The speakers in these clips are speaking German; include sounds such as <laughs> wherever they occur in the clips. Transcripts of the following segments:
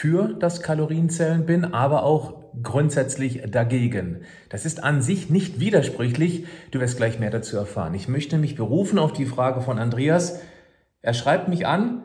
für das Kalorienzählen bin, aber auch grundsätzlich dagegen. Das ist an sich nicht widersprüchlich. Du wirst gleich mehr dazu erfahren. Ich möchte mich berufen auf die Frage von Andreas. Er schreibt mich an,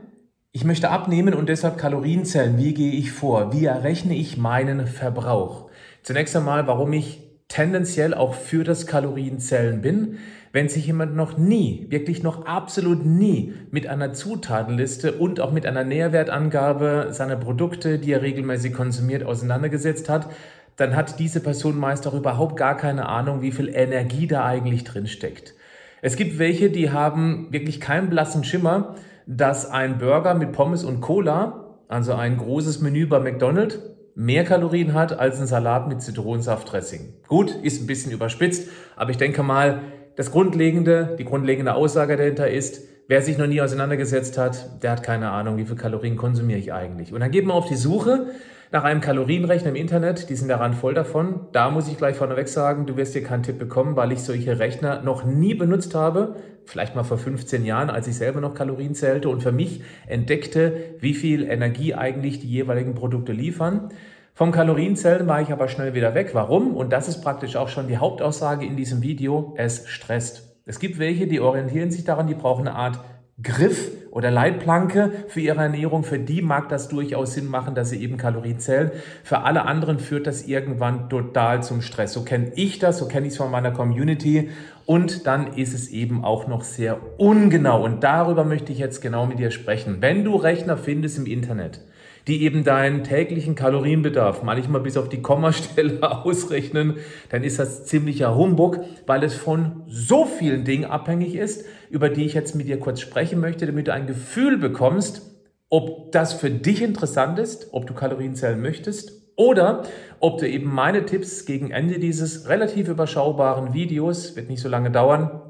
ich möchte abnehmen und deshalb Kalorien zählen. Wie gehe ich vor? Wie errechne ich meinen Verbrauch? Zunächst einmal, warum ich tendenziell auch für das Kalorienzählen bin. Wenn sich jemand noch nie, wirklich noch absolut nie mit einer Zutatenliste und auch mit einer Nährwertangabe seiner Produkte, die er regelmäßig konsumiert, auseinandergesetzt hat, dann hat diese Person meist auch überhaupt gar keine Ahnung, wie viel Energie da eigentlich drin steckt. Es gibt welche, die haben wirklich keinen blassen Schimmer, dass ein Burger mit Pommes und Cola, also ein großes Menü bei McDonald's, mehr Kalorien hat als ein Salat mit Zitronensaftdressing. Gut, ist ein bisschen überspitzt, aber ich denke mal, das Grundlegende, die grundlegende Aussage dahinter ist, wer sich noch nie auseinandergesetzt hat, der hat keine Ahnung, wie viel Kalorien konsumiere ich eigentlich. Und dann geht man auf die Suche nach einem Kalorienrechner im Internet, die sind daran voll davon. Da muss ich gleich vorneweg sagen, du wirst hier keinen Tipp bekommen, weil ich solche Rechner noch nie benutzt habe. Vielleicht mal vor 15 Jahren, als ich selber noch Kalorien zählte und für mich entdeckte, wie viel Energie eigentlich die jeweiligen Produkte liefern. Vom Kalorienzellen war ich aber schnell wieder weg. Warum? Und das ist praktisch auch schon die Hauptaussage in diesem Video. Es stresst. Es gibt welche, die orientieren sich daran, die brauchen eine Art Griff oder Leitplanke für ihre Ernährung. Für die mag das durchaus Sinn machen, dass sie eben Kalorien zählen. Für alle anderen führt das irgendwann total zum Stress. So kenne ich das, so kenne ich es von meiner Community. Und dann ist es eben auch noch sehr ungenau. Und darüber möchte ich jetzt genau mit dir sprechen. Wenn du Rechner findest im Internet, die eben deinen täglichen Kalorienbedarf manchmal bis auf die Kommastelle <laughs> ausrechnen, dann ist das ziemlicher Humbug, weil es von so vielen Dingen abhängig ist, über die ich jetzt mit dir kurz sprechen möchte, damit du ein Gefühl bekommst, ob das für dich interessant ist, ob du Kalorien zählen möchtest oder ob du eben meine Tipps gegen Ende dieses relativ überschaubaren Videos, wird nicht so lange dauern,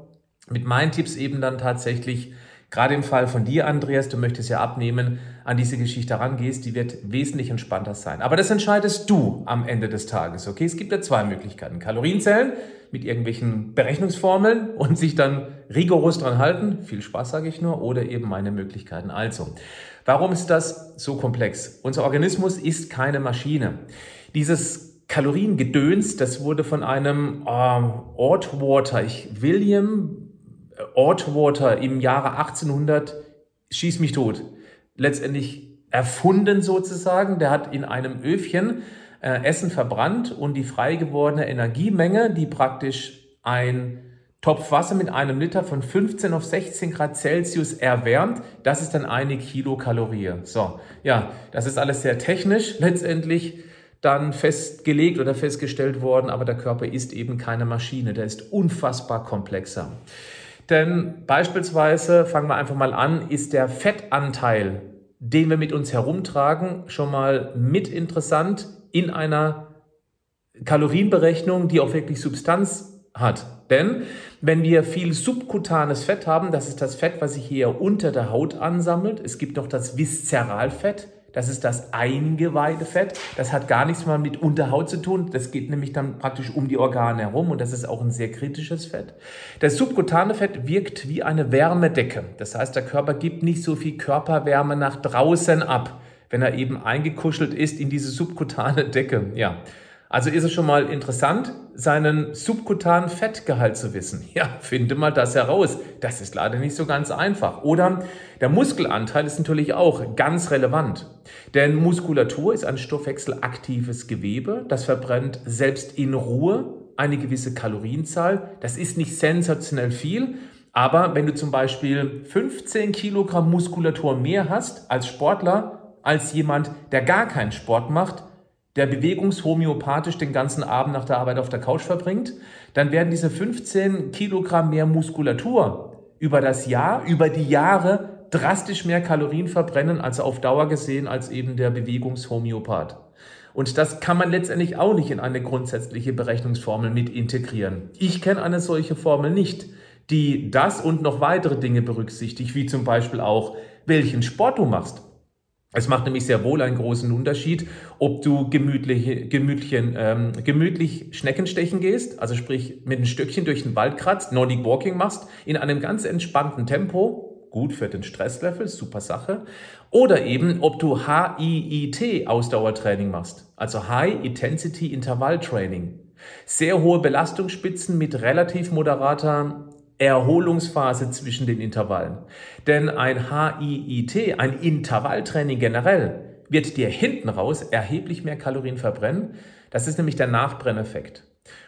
mit meinen Tipps eben dann tatsächlich Gerade im Fall von dir, Andreas, du möchtest ja abnehmen, an diese Geschichte rangehst, die wird wesentlich entspannter sein. Aber das entscheidest du am Ende des Tages, okay? Es gibt ja zwei Möglichkeiten. Kalorienzellen mit irgendwelchen Berechnungsformeln und sich dann rigoros dran halten. Viel Spaß, sage ich nur. Oder eben meine Möglichkeiten. Also, warum ist das so komplex? Unser Organismus ist keine Maschine. Dieses Kaloriengedöns, das wurde von einem ähm, Ortwater, ich William Ortwater im Jahre 1800 schieß mich tot. Letztendlich erfunden sozusagen. Der hat in einem Öfchen äh, Essen verbrannt und die frei gewordene Energiemenge, die praktisch ein Topf Wasser mit einem Liter von 15 auf 16 Grad Celsius erwärmt, das ist dann eine Kilokalorie. So, ja, das ist alles sehr technisch letztendlich dann festgelegt oder festgestellt worden, aber der Körper ist eben keine Maschine, der ist unfassbar komplexer. Denn beispielsweise, fangen wir einfach mal an, ist der Fettanteil, den wir mit uns herumtragen, schon mal mit interessant in einer Kalorienberechnung, die auch wirklich Substanz hat. Denn wenn wir viel subkutanes Fett haben, das ist das Fett, was sich hier unter der Haut ansammelt. Es gibt noch das Viszeralfett, das ist das Eingeweidefett. Das hat gar nichts mal mit Unterhaut zu tun. Das geht nämlich dann praktisch um die Organe herum und das ist auch ein sehr kritisches Fett. Das subkutane Fett wirkt wie eine Wärmedecke. Das heißt, der Körper gibt nicht so viel Körperwärme nach draußen ab, wenn er eben eingekuschelt ist in diese subkutane Decke. Ja. Also ist es schon mal interessant, seinen subkutanen Fettgehalt zu wissen. <laughs> Ja, finde mal das heraus. Das ist leider nicht so ganz einfach. Oder der Muskelanteil ist natürlich auch ganz relevant. Denn Muskulatur ist ein stoffwechselaktives Gewebe. Das verbrennt selbst in Ruhe eine gewisse Kalorienzahl. Das ist nicht sensationell viel. Aber wenn du zum Beispiel 15 Kilogramm Muskulatur mehr hast als Sportler, als jemand, der gar keinen Sport macht, der bewegungshomöopathisch den ganzen Abend nach der Arbeit auf der Couch verbringt, dann werden diese 15 Kilogramm mehr Muskulatur über das Jahr, über die Jahre drastisch mehr Kalorien verbrennen, als auf Dauer gesehen, als eben der Bewegungshomöopath. Und das kann man letztendlich auch nicht in eine grundsätzliche Berechnungsformel mit integrieren. Ich kenne eine solche Formel nicht, die das und noch weitere Dinge berücksichtigt, wie zum Beispiel auch, welchen Sport du machst. Es macht nämlich sehr wohl einen großen Unterschied, ob du gemütlich, gemütlichen, ähm, gemütlich Schneckenstechen gehst, also sprich mit einem Stückchen durch den Wald kratzt, Nordic Walking machst, in einem ganz entspannten Tempo, gut für den Stresslevel, super Sache, oder eben ob du HIIT Ausdauertraining machst, also High Intensity Intervall Training. Sehr hohe Belastungsspitzen mit relativ moderater Erholungsphase zwischen den Intervallen. Denn ein HIIT, ein Intervalltraining generell, wird dir hinten raus erheblich mehr Kalorien verbrennen. Das ist nämlich der Nachbrenneffekt.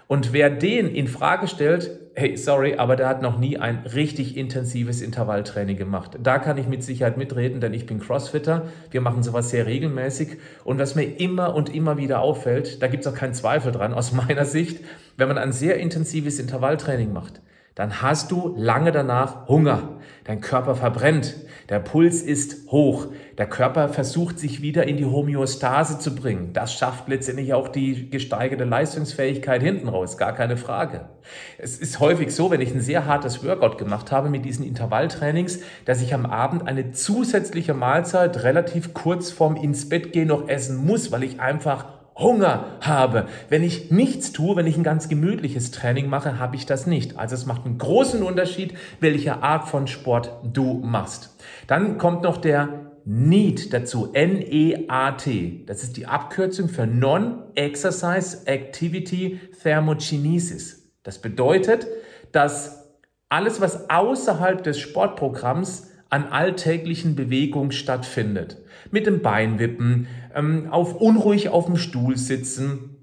Und wer den in Frage stellt, hey, sorry, aber der hat noch nie ein richtig intensives Intervalltraining gemacht. Da kann ich mit Sicherheit mitreden, denn ich bin Crossfitter. Wir machen sowas sehr regelmäßig. Und was mir immer und immer wieder auffällt, da gibt es auch keinen Zweifel dran aus <laughs> meiner Sicht, wenn man ein sehr intensives Intervalltraining macht, dann hast du lange danach Hunger. Dein Körper verbrennt. Der Puls ist hoch. Der Körper versucht sich wieder in die Homöostase zu bringen. Das schafft letztendlich auch die gesteigerte Leistungsfähigkeit hinten raus. Gar keine Frage. Es ist häufig so, wenn ich ein sehr hartes Workout gemacht habe mit diesen Intervalltrainings, dass ich am Abend eine zusätzliche Mahlzeit relativ kurz vorm ins Bett gehen noch essen muss, weil ich einfach Hunger habe. Wenn ich nichts tue, wenn ich ein ganz gemütliches Training mache, habe ich das nicht. Also es macht einen großen Unterschied, welche Art von Sport du machst. Dann kommt noch der NEAT dazu, N-E-A-T. Das ist die Abkürzung für Non-Exercise Activity Thermogenesis. Das bedeutet, dass alles, was außerhalb des Sportprogramms an alltäglichen Bewegungen stattfindet. Mit dem Beinwippen, ähm, auf unruhig auf dem Stuhl sitzen,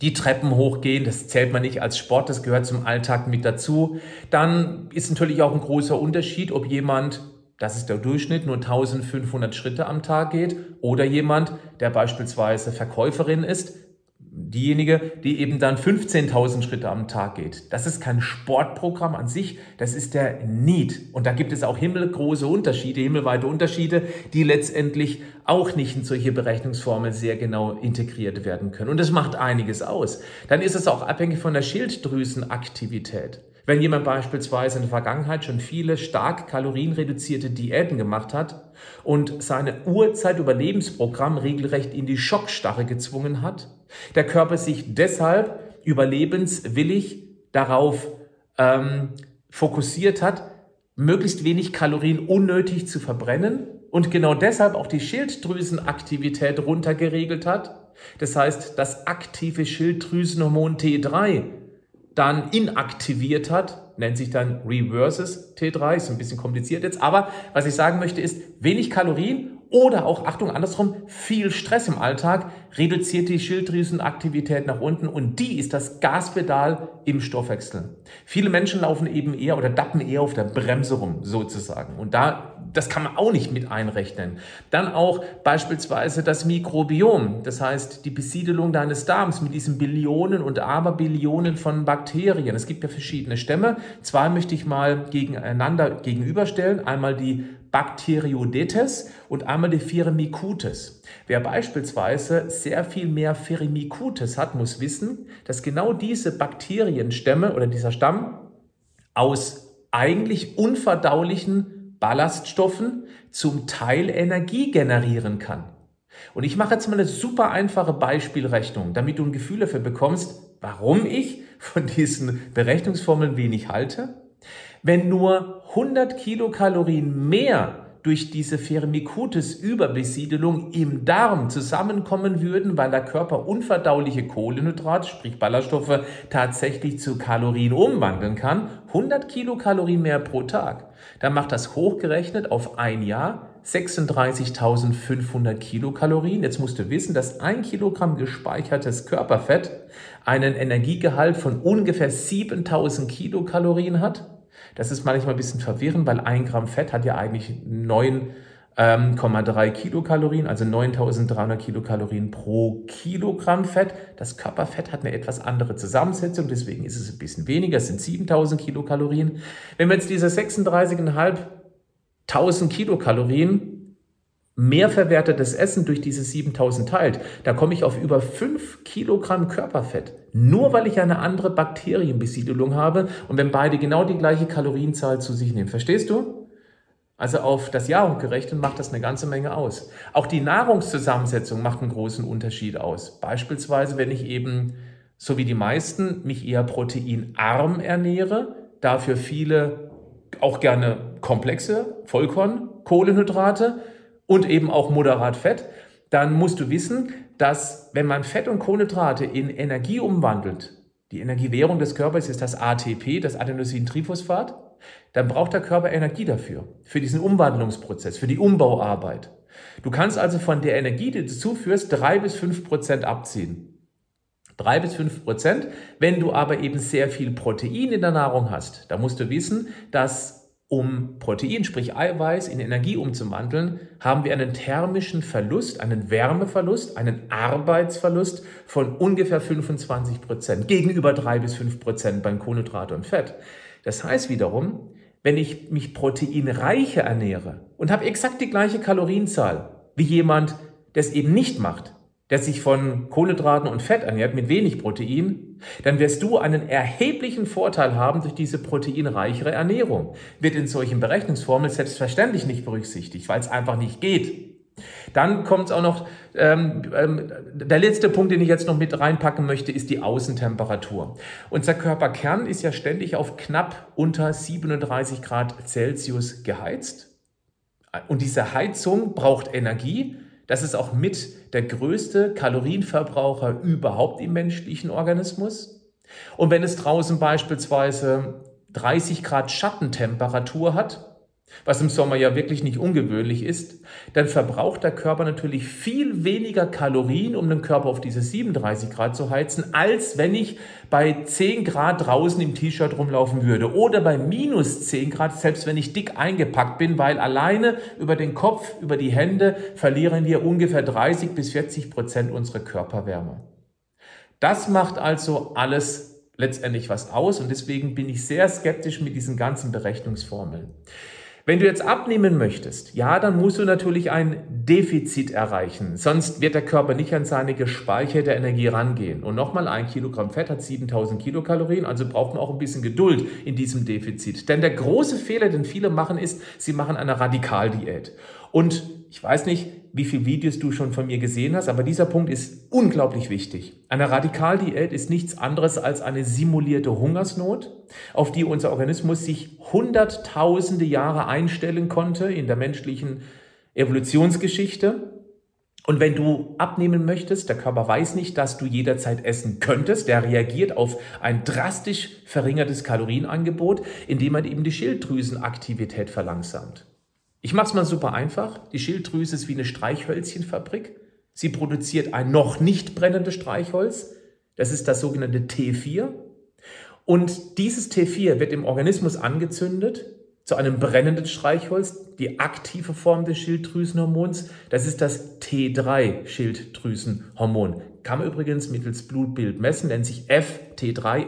die Treppen hochgehen, das zählt man nicht als Sport, das gehört zum Alltag mit dazu. Dann ist natürlich auch ein großer Unterschied, ob jemand, das ist der Durchschnitt, nur 1500 Schritte am Tag geht oder jemand, der beispielsweise Verkäuferin ist, diejenige, die eben dann 15.000 Schritte am Tag geht. Das ist kein Sportprogramm an sich, das ist der Need. Und da gibt es auch himmelgroße Unterschiede, himmelweite Unterschiede, die letztendlich auch nicht in solche Berechnungsformeln sehr genau integriert werden können. Und das macht einiges aus. Dann ist es auch abhängig von der Schilddrüsenaktivität. Wenn jemand beispielsweise in der Vergangenheit schon viele stark kalorienreduzierte Diäten gemacht hat und seine Urzeitüberlebensprogramm regelrecht in die Schockstarre gezwungen hat, der Körper sich deshalb überlebenswillig darauf ähm, fokussiert hat, möglichst wenig Kalorien unnötig zu verbrennen und genau deshalb auch die Schilddrüsenaktivität runtergeregelt hat. Das heißt, das aktive Schilddrüsenhormon T3 dann inaktiviert hat, nennt sich dann Reverses T3, ist ein bisschen kompliziert jetzt, aber was ich sagen möchte ist, wenig Kalorien oder auch, Achtung, andersrum, viel Stress im Alltag reduziert die Schilddrüsenaktivität nach unten und die ist das Gaspedal im Stoffwechsel. Viele Menschen laufen eben eher oder dappen eher auf der Bremse rum, sozusagen. Und da, das kann man auch nicht mit einrechnen. Dann auch beispielsweise das Mikrobiom, das heißt die Besiedelung deines Darms mit diesen Billionen und Aberbillionen von Bakterien. Es gibt ja verschiedene Stämme. Zwei möchte ich mal gegeneinander gegenüberstellen. Einmal die Bacteroidetes und einmal die Firmicutes. Wer beispielsweise sehr viel mehr Firmicutes hat, muss wissen, dass genau diese Bakterienstämme oder dieser Stamm aus eigentlich unverdaulichen Ballaststoffen zum Teil Energie generieren kann. Und ich mache jetzt mal eine super einfache Beispielrechnung, damit du ein Gefühl dafür bekommst, warum ich von diesen Berechnungsformeln wenig halte wenn nur 100 Kilokalorien mehr durch diese Firmicutes-Überbesiedelung im Darm zusammenkommen würden, weil der Körper unverdauliche Kohlenhydrate, sprich Ballaststoffe, tatsächlich zu Kalorien umwandeln kann, 100 Kilokalorien mehr pro Tag, dann macht das hochgerechnet auf ein Jahr 36.500 Kilokalorien. Jetzt musst du wissen, dass ein Kilogramm gespeichertes Körperfett einen Energiegehalt von ungefähr 7.000 Kilokalorien hat. Das ist manchmal ein bisschen verwirrend, weil ein Gramm Fett hat ja eigentlich 9,3 ähm, Kilokalorien, also 9300 Kilokalorien pro Kilogramm Fett. Das Körperfett hat eine etwas andere Zusammensetzung, deswegen ist es ein bisschen weniger, es sind 7000 Kilokalorien. Wenn wir jetzt diese 36.500 Kilokalorien mehr verwertetes Essen durch diese 7000 teilt, da komme ich auf über 5 Kilogramm Körperfett. Nur weil ich eine andere Bakterienbesiedelung habe und wenn beide genau die gleiche Kalorienzahl zu sich nehmen. Verstehst du? Also auf das Jahr gerechnet macht das eine ganze Menge aus. Auch die Nahrungszusammensetzung macht einen großen Unterschied aus. Beispielsweise, wenn ich eben, so wie die meisten, mich eher proteinarm ernähre, dafür viele auch gerne komplexe Vollkorn, Kohlenhydrate, und eben auch moderat Fett, dann musst du wissen, dass wenn man Fett und Kohlenhydrate in Energie umwandelt, die Energiewährung des Körpers ist das ATP, das Adenosintriphosphat, dann braucht der Körper Energie dafür, für diesen Umwandlungsprozess, für die Umbauarbeit. Du kannst also von der Energie, die du zuführst, drei bis fünf Prozent abziehen. Drei bis fünf Prozent. Wenn du aber eben sehr viel Protein in der Nahrung hast, da musst du wissen, dass um Protein, sprich Eiweiß, in Energie umzuwandeln, haben wir einen thermischen Verlust, einen Wärmeverlust, einen Arbeitsverlust von ungefähr 25 Prozent gegenüber drei bis fünf Prozent beim Kohlenhydrat und Fett. Das heißt wiederum, wenn ich mich proteinreicher ernähre und habe exakt die gleiche Kalorienzahl wie jemand, der es eben nicht macht, der sich von Kohlenhydraten und Fett ernährt mit wenig Protein, dann wirst du einen erheblichen Vorteil haben durch diese proteinreichere Ernährung. Wird in solchen Berechnungsformeln selbstverständlich nicht berücksichtigt, weil es einfach nicht geht. Dann kommt auch noch, ähm, ähm, der letzte Punkt, den ich jetzt noch mit reinpacken möchte, ist die Außentemperatur. Unser Körperkern ist ja ständig auf knapp unter 37 Grad Celsius geheizt. Und diese Heizung braucht Energie das ist auch mit der größte Kalorienverbraucher überhaupt im menschlichen Organismus. Und wenn es draußen beispielsweise 30 Grad Schattentemperatur hat, was im Sommer ja wirklich nicht ungewöhnlich ist, dann verbraucht der Körper natürlich viel weniger Kalorien, um den Körper auf diese 37 Grad zu heizen, als wenn ich bei 10 Grad draußen im T-Shirt rumlaufen würde oder bei minus 10 Grad, selbst wenn ich dick eingepackt bin, weil alleine über den Kopf, über die Hände verlieren wir ungefähr 30 bis 40 Prozent unserer Körperwärme. Das macht also alles letztendlich was aus und deswegen bin ich sehr skeptisch mit diesen ganzen Berechnungsformeln. Wenn du jetzt abnehmen möchtest, ja, dann musst du natürlich ein Defizit erreichen. Sonst wird der Körper nicht an seine gespeicherte Energie rangehen. Und nochmal, ein Kilogramm Fett hat 7000 Kilokalorien, also braucht man auch ein bisschen Geduld in diesem Defizit. Denn der große Fehler, den viele machen, ist, sie machen eine Radikaldiät. Und ich weiß nicht, wie viele Videos du schon von mir gesehen hast, aber dieser Punkt ist unglaublich wichtig. Eine Radikaldiät ist nichts anderes als eine simulierte Hungersnot, auf die unser Organismus sich hunderttausende Jahre einstellen konnte in der menschlichen Evolutionsgeschichte. Und wenn du abnehmen möchtest, der Körper weiß nicht, dass du jederzeit essen könntest, der reagiert auf ein drastisch verringertes Kalorienangebot, indem man eben die Schilddrüsenaktivität verlangsamt. Ich mache es mal super einfach. Die Schilddrüse ist wie eine Streichhölzchenfabrik. Sie produziert ein noch nicht brennendes Streichholz. Das ist das sogenannte T4. Und dieses T4 wird im Organismus angezündet zu einem brennenden Streichholz, die aktive Form des Schilddrüsenhormons. Das ist das T3-Schilddrüsenhormon. Kann man übrigens mittels Blutbild messen, nennt sich FT3,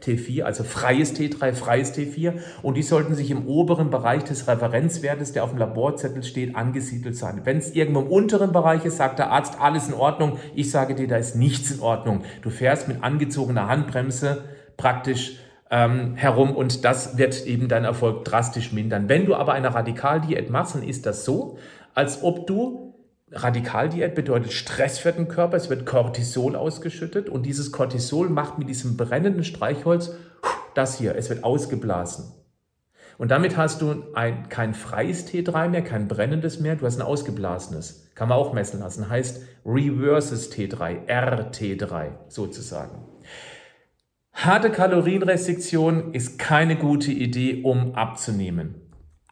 FT4, also freies T3, freies T4. Und die sollten sich im oberen Bereich des Referenzwertes, der auf dem Laborzettel steht, angesiedelt sein. Wenn es irgendwo im unteren Bereich ist, sagt der Arzt, alles in Ordnung. Ich sage dir, da ist nichts in Ordnung. Du fährst mit angezogener Handbremse praktisch ähm, herum und das wird eben deinen Erfolg drastisch mindern. Wenn du aber eine Radikaldiät machst, dann ist das so, als ob du Radikaldiät bedeutet Stress für den Körper, es wird Cortisol ausgeschüttet und dieses Cortisol macht mit diesem brennenden Streichholz das hier, es wird ausgeblasen. Und damit hast du ein, kein freies T3 mehr, kein brennendes mehr, du hast ein ausgeblasenes. Kann man auch messen lassen, heißt Reverses T3, RT3 sozusagen. Harte Kalorienrestriktion ist keine gute Idee, um abzunehmen.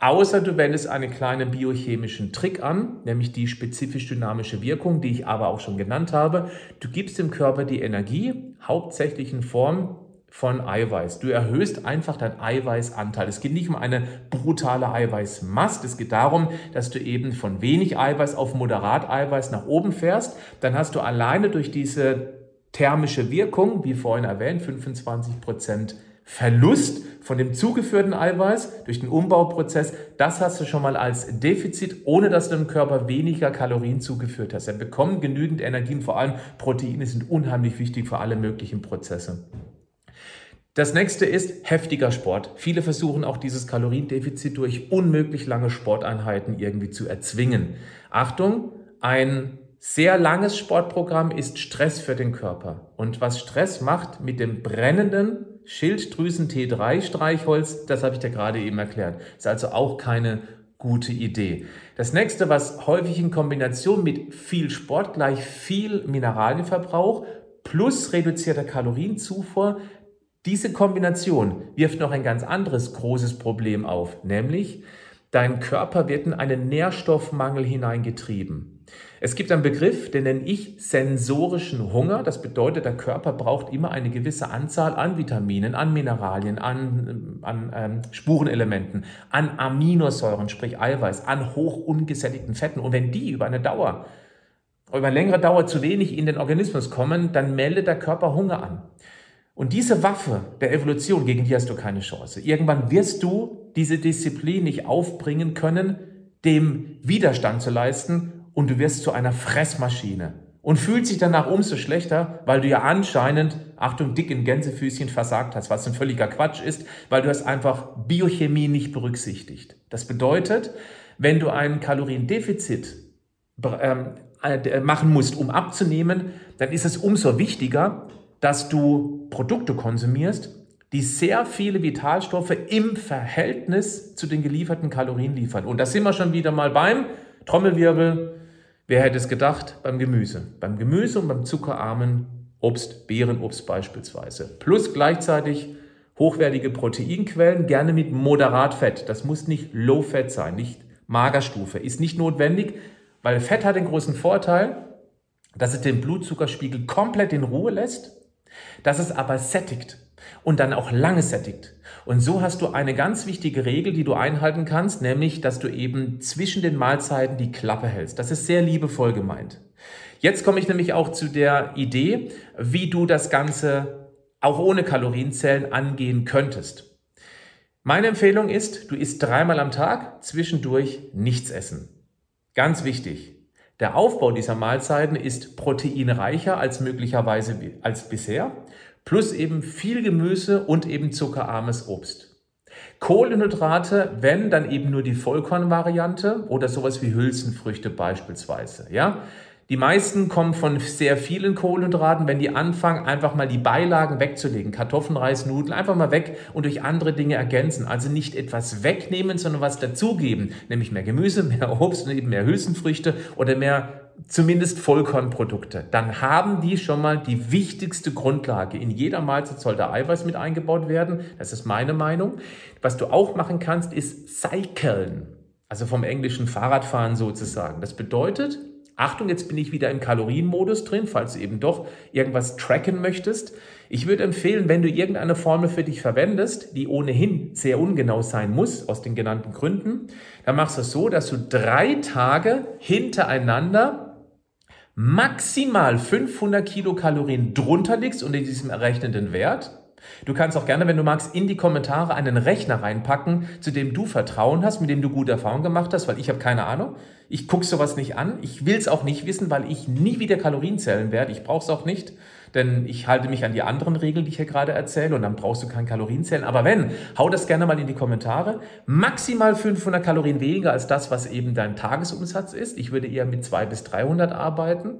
Außer du wendest einen kleinen biochemischen Trick an, nämlich die spezifisch dynamische Wirkung, die ich aber auch schon genannt habe. Du gibst dem Körper die Energie, hauptsächlich in Form von Eiweiß. Du erhöhst einfach deinen Eiweißanteil. Es geht nicht um eine brutale Eiweißmast. Es geht darum, dass du eben von wenig Eiweiß auf moderat Eiweiß nach oben fährst. Dann hast du alleine durch diese thermische Wirkung, wie vorhin erwähnt, 25 Prozent Verlust von dem zugeführten Eiweiß durch den Umbauprozess, das hast du schon mal als Defizit, ohne dass du dem Körper weniger Kalorien zugeführt hast. Er bekommt genügend Energien, vor allem Proteine sind unheimlich wichtig für alle möglichen Prozesse. Das nächste ist heftiger Sport. Viele versuchen auch dieses Kaloriendefizit durch unmöglich lange Sporteinheiten irgendwie zu erzwingen. Achtung, ein sehr langes Sportprogramm ist Stress für den Körper. Und was Stress macht mit dem brennenden Schilddrüsen T3 Streichholz, das habe ich dir gerade eben erklärt. Ist also auch keine gute Idee. Das nächste, was häufig in Kombination mit viel Sport gleich viel Mineralienverbrauch plus reduzierter Kalorienzufuhr, diese Kombination wirft noch ein ganz anderes großes Problem auf, nämlich dein Körper wird in einen Nährstoffmangel hineingetrieben. Es gibt einen Begriff, den nenne ich sensorischen Hunger. Das bedeutet, der Körper braucht immer eine gewisse Anzahl an Vitaminen, an Mineralien, an, an ähm, Spurenelementen, an Aminosäuren, sprich Eiweiß, an hoch ungesättigten Fetten. Und wenn die über eine Dauer, über längere Dauer zu wenig in den Organismus kommen, dann meldet der Körper Hunger an. Und diese Waffe der Evolution, gegen die hast du keine Chance. Irgendwann wirst du diese Disziplin nicht aufbringen können, dem Widerstand zu leisten und du wirst zu einer Fressmaschine und fühlt sich danach umso schlechter, weil du ja anscheinend, Achtung, dick in Gänsefüßchen versagt hast, was ein völliger Quatsch ist, weil du hast einfach Biochemie nicht berücksichtigt. Das bedeutet, wenn du ein Kaloriendefizit ähm, äh, machen musst, um abzunehmen, dann ist es umso wichtiger, dass du Produkte konsumierst, die sehr viele Vitalstoffe im Verhältnis zu den gelieferten Kalorien liefern. Und da sind wir schon wieder mal beim Trommelwirbel, Wer hätte es gedacht? Beim Gemüse. Beim Gemüse und beim zuckerarmen Obst, Beerenobst beispielsweise. Plus gleichzeitig hochwertige Proteinquellen, gerne mit moderat Fett. Das muss nicht Low Fat sein, nicht Magerstufe. Ist nicht notwendig, weil Fett hat den großen Vorteil, dass es den Blutzuckerspiegel komplett in Ruhe lässt, dass es aber sättigt und dann auch lange sättigt. Und so hast du eine ganz wichtige Regel, die du einhalten kannst, nämlich, dass du eben zwischen den Mahlzeiten die Klappe hältst. Das ist sehr liebevoll gemeint. Jetzt komme ich nämlich auch zu der Idee, wie du das Ganze auch ohne Kalorienzellen angehen könntest. Meine Empfehlung ist, du isst dreimal am Tag, zwischendurch nichts essen. Ganz wichtig. Der Aufbau dieser Mahlzeiten ist proteinreicher als möglicherweise als bisher plus eben viel Gemüse und eben zuckerarmes Obst. Kohlenhydrate, wenn, dann eben nur die Vollkornvariante oder sowas wie Hülsenfrüchte beispielsweise, ja. Die meisten kommen von sehr vielen Kohlenhydraten, wenn die anfangen, einfach mal die Beilagen wegzulegen, Kartoffeln, Reis, Nudeln, einfach mal weg und durch andere Dinge ergänzen. Also nicht etwas wegnehmen, sondern was dazugeben, nämlich mehr Gemüse, <laughs> mehr Obst und eben mehr Hülsenfrüchte oder mehr zumindest Vollkornprodukte, dann haben die schon mal die wichtigste Grundlage. In jeder Mahlzeit sollte Eiweiß mit eingebaut werden. Das ist meine Meinung. Was du auch machen kannst, ist cyclen. Also vom englischen Fahrradfahren sozusagen. Das bedeutet, Achtung, jetzt bin ich wieder im Kalorienmodus drin, falls du eben doch irgendwas tracken möchtest. Ich würde empfehlen, wenn du irgendeine Formel für dich verwendest, die ohnehin sehr ungenau sein muss, aus den genannten Gründen, dann machst du es so, dass du drei Tage hintereinander maximal 500 Kilokalorien drunter liegst unter diesem errechneten Wert. Du kannst auch gerne, wenn du magst, in die Kommentare einen Rechner reinpacken, zu dem du Vertrauen hast, mit dem du gute Erfahrungen gemacht hast, weil ich habe keine Ahnung. Ich gucke sowas nicht an. Ich will es auch nicht wissen, weil ich nie wieder Kalorien zählen werde. Ich brauche es auch nicht denn ich halte mich an die anderen Regeln, die ich hier gerade erzähle und dann brauchst du kein Kalorienzählen. Aber wenn, hau das gerne mal in die Kommentare. Maximal 500 Kalorien weniger als das, was eben dein Tagesumsatz ist. Ich würde eher mit 200 bis 300 arbeiten.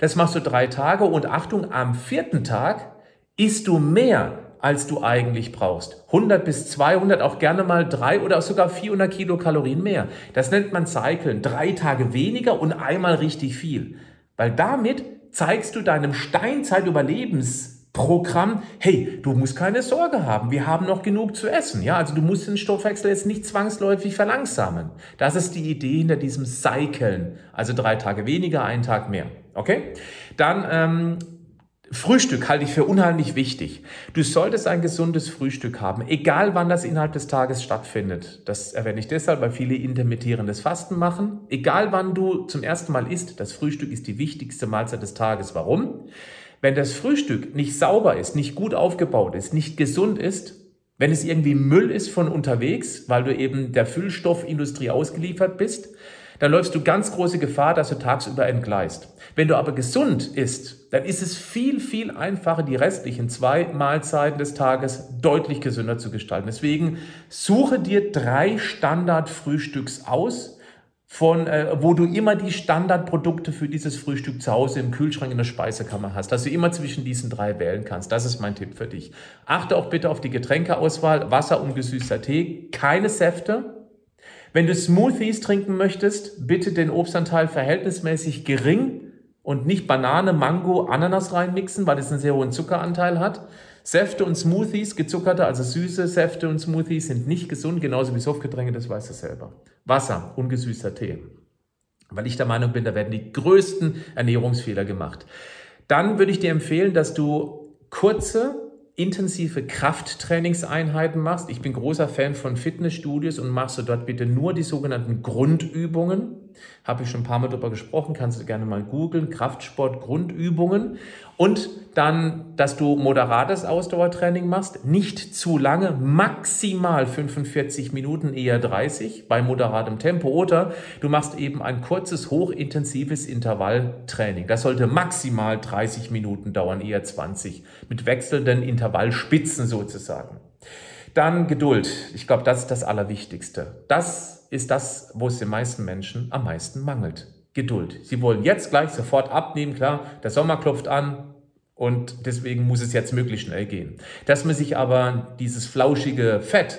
Das machst du drei Tage und Achtung, am vierten Tag isst du mehr, als du eigentlich brauchst. 100 bis 200, auch gerne mal drei oder sogar 400 Kilokalorien mehr. Das nennt man Cyclen. Drei Tage weniger und einmal richtig viel. Weil damit zeigst du deinem Steinzeit-Überlebensprogramm, hey, du musst keine Sorge haben, wir haben noch genug zu essen. Ja, also du musst den Stoffwechsel jetzt nicht zwangsläufig verlangsamen. Das ist die Idee hinter diesem Cyclen. Also drei Tage weniger, einen Tag mehr. Okay? Dann ähm, Frühstück halte ich für unheimlich wichtig. Du solltest ein gesundes Frühstück haben, egal wann das innerhalb des Tages stattfindet. Das erwähne ich deshalb, weil viele intermittierendes Fasten machen. Egal wann du zum ersten Mal isst, das Frühstück ist die wichtigste Mahlzeit des Tages. Warum? Wenn das Frühstück nicht sauber ist, nicht gut aufgebaut ist, nicht gesund ist, wenn es irgendwie Müll ist von unterwegs, weil du eben der Füllstoffindustrie ausgeliefert bist, dann läufst du ganz große Gefahr, dass du tagsüber entgleist. Wenn du aber gesund isst, dann ist es viel, viel einfacher, die restlichen zwei Mahlzeiten des Tages deutlich gesünder zu gestalten. Deswegen suche dir drei Standardfrühstücks aus, von, äh, wo du immer die Standardprodukte für dieses Frühstück zu Hause im Kühlschrank in der Speisekammer hast, dass du immer zwischen diesen drei wählen kannst. Das ist mein Tipp für dich. Achte auch bitte auf die Getränkeauswahl, Wasser und gesüßter Tee, keine Säfte, wenn du Smoothies trinken möchtest, bitte den Obstanteil verhältnismäßig gering und nicht Banane, Mango, Ananas reinmixen, weil es einen sehr hohen Zuckeranteil hat. Säfte und Smoothies, gezuckerte, also süße Säfte und Smoothies sind nicht gesund, genauso wie Softgetränke, das weißt du selber. Wasser, ungesüßter Tee. Weil ich der Meinung bin, da werden die größten Ernährungsfehler gemacht. Dann würde ich dir empfehlen, dass du kurze intensive Krafttrainingseinheiten machst. Ich bin großer Fan von Fitnessstudios und machst du dort bitte nur die sogenannten Grundübungen. Habe ich schon ein paar Mal darüber gesprochen, kannst du gerne mal googeln. Kraftsport, Grundübungen. Und dann, dass du moderates Ausdauertraining machst, nicht zu lange, maximal 45 Minuten, eher 30 bei moderatem Tempo. Oder du machst eben ein kurzes, hochintensives Intervalltraining. Das sollte maximal 30 Minuten dauern, eher 20, mit wechselnden Intervallspitzen sozusagen. Dann Geduld. Ich glaube, das ist das Allerwichtigste. Das ist das, wo es den meisten Menschen am meisten mangelt. Geduld. Sie wollen jetzt gleich sofort abnehmen, klar, der Sommer klopft an und deswegen muss es jetzt möglichst schnell gehen. Dass man sich aber dieses flauschige Fett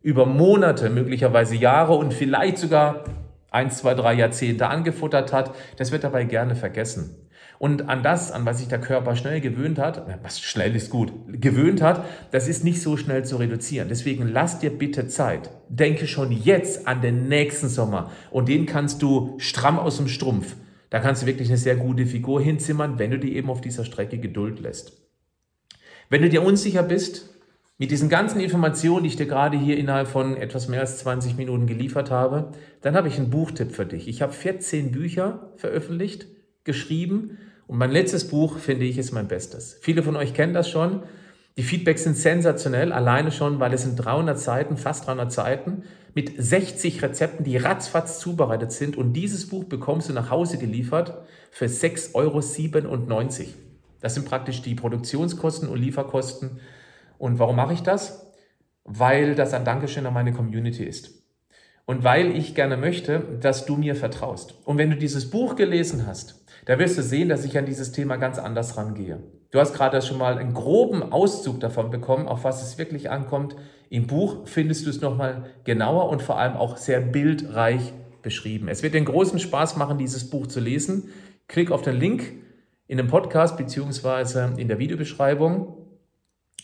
über Monate, möglicherweise Jahre und vielleicht sogar eins, zwei, drei Jahrzehnte angefuttert hat, das wird dabei gerne vergessen. Und an das, an was sich der Körper schnell gewöhnt hat, was schnell ist gut, gewöhnt hat, das ist nicht so schnell zu reduzieren. Deswegen lass dir bitte Zeit. Denke schon jetzt an den nächsten Sommer und den kannst du stramm aus dem Strumpf. Da kannst du wirklich eine sehr gute Figur hinzimmern, wenn du dir eben auf dieser Strecke Geduld lässt. Wenn du dir unsicher bist, mit diesen ganzen Informationen, die ich dir gerade hier innerhalb von etwas mehr als 20 Minuten geliefert habe, dann habe ich einen Buchtipp für dich. Ich habe 14 Bücher veröffentlicht, geschrieben und mein letztes Buch, finde ich, ist mein bestes. Viele von euch kennen das schon. Die Feedbacks sind sensationell, alleine schon, weil es sind 300 Seiten, fast 300 Seiten, mit 60 Rezepten, die ratzfatz zubereitet sind. Und dieses Buch bekommst du nach Hause geliefert für 6,97 Euro. Das sind praktisch die Produktionskosten und Lieferkosten. Und warum mache ich das? Weil das ein Dankeschön an meine Community ist. Und weil ich gerne möchte, dass du mir vertraust. Und wenn du dieses Buch gelesen hast, da wirst du sehen, dass ich an dieses Thema ganz anders rangehe. Du hast gerade schon mal einen groben Auszug davon bekommen, auf was es wirklich ankommt. Im Buch findest du es nochmal genauer und vor allem auch sehr bildreich beschrieben. Es wird den großen Spaß machen, dieses Buch zu lesen. Klick auf den Link in dem Podcast beziehungsweise in der Videobeschreibung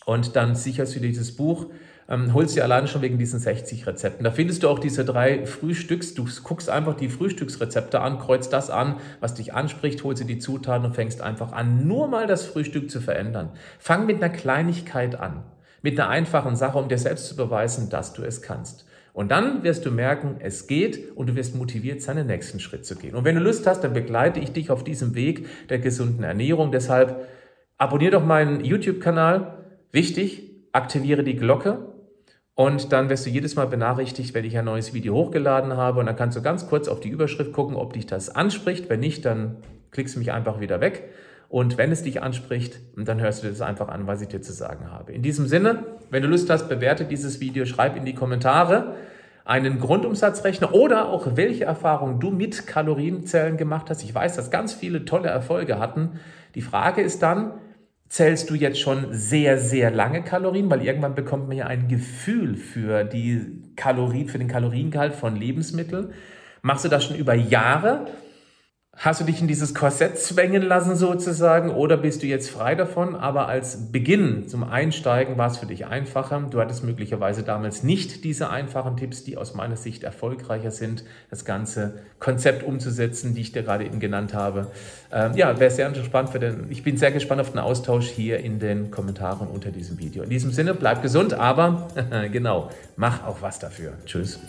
und dann sicherst du dir dieses Buch ähm, holst dir alleine schon wegen diesen 60 Rezepten. Da findest du auch diese drei Frühstücks. Du guckst einfach die Frühstücksrezepte an, kreuzt das an, was dich anspricht, holst dir die Zutaten und fängst einfach an, nur mal das Frühstück zu verändern. Fang mit einer Kleinigkeit an, mit einer einfachen Sache, um dir selbst zu beweisen, dass du es kannst. Und dann wirst du merken, es geht und du wirst motiviert, seinen nächsten Schritt zu gehen. Und wenn du Lust hast, dann begleite ich dich auf diesem Weg der gesunden Ernährung. Deshalb abonniere doch meinen YouTube-Kanal. Wichtig, aktiviere die Glocke, und dann wirst du jedes Mal benachrichtigt, wenn ich ein neues Video hochgeladen habe. Und dann kannst du ganz kurz auf die Überschrift gucken, ob dich das anspricht. Wenn nicht, dann klickst du mich einfach wieder weg. Und wenn es dich anspricht, dann hörst du das einfach an, was ich dir zu sagen habe. In diesem Sinne, wenn du Lust hast, bewerte dieses Video, schreib in die Kommentare einen Grundumsatzrechner oder auch welche Erfahrungen du mit Kalorienzellen gemacht hast. Ich weiß, dass ganz viele tolle Erfolge hatten. Die Frage ist dann, zählst du jetzt schon sehr, sehr lange Kalorien, weil irgendwann bekommt man ja ein Gefühl für die Kalorien, für den Kaloriengehalt von Lebensmitteln. Machst du das schon über Jahre? Hast du dich in dieses Korsett zwängen lassen sozusagen oder bist du jetzt frei davon? Aber als Beginn zum Einsteigen war es für dich einfacher. Du hattest möglicherweise damals nicht diese einfachen Tipps, die aus meiner Sicht erfolgreicher sind, das ganze Konzept umzusetzen, die ich dir gerade eben genannt habe. Ähm, ja, wäre sehr gespannt für den, ich bin sehr gespannt auf den Austausch hier in den Kommentaren unter diesem Video. In diesem Sinne, bleib gesund, aber <laughs> genau, mach auch was dafür. Tschüss.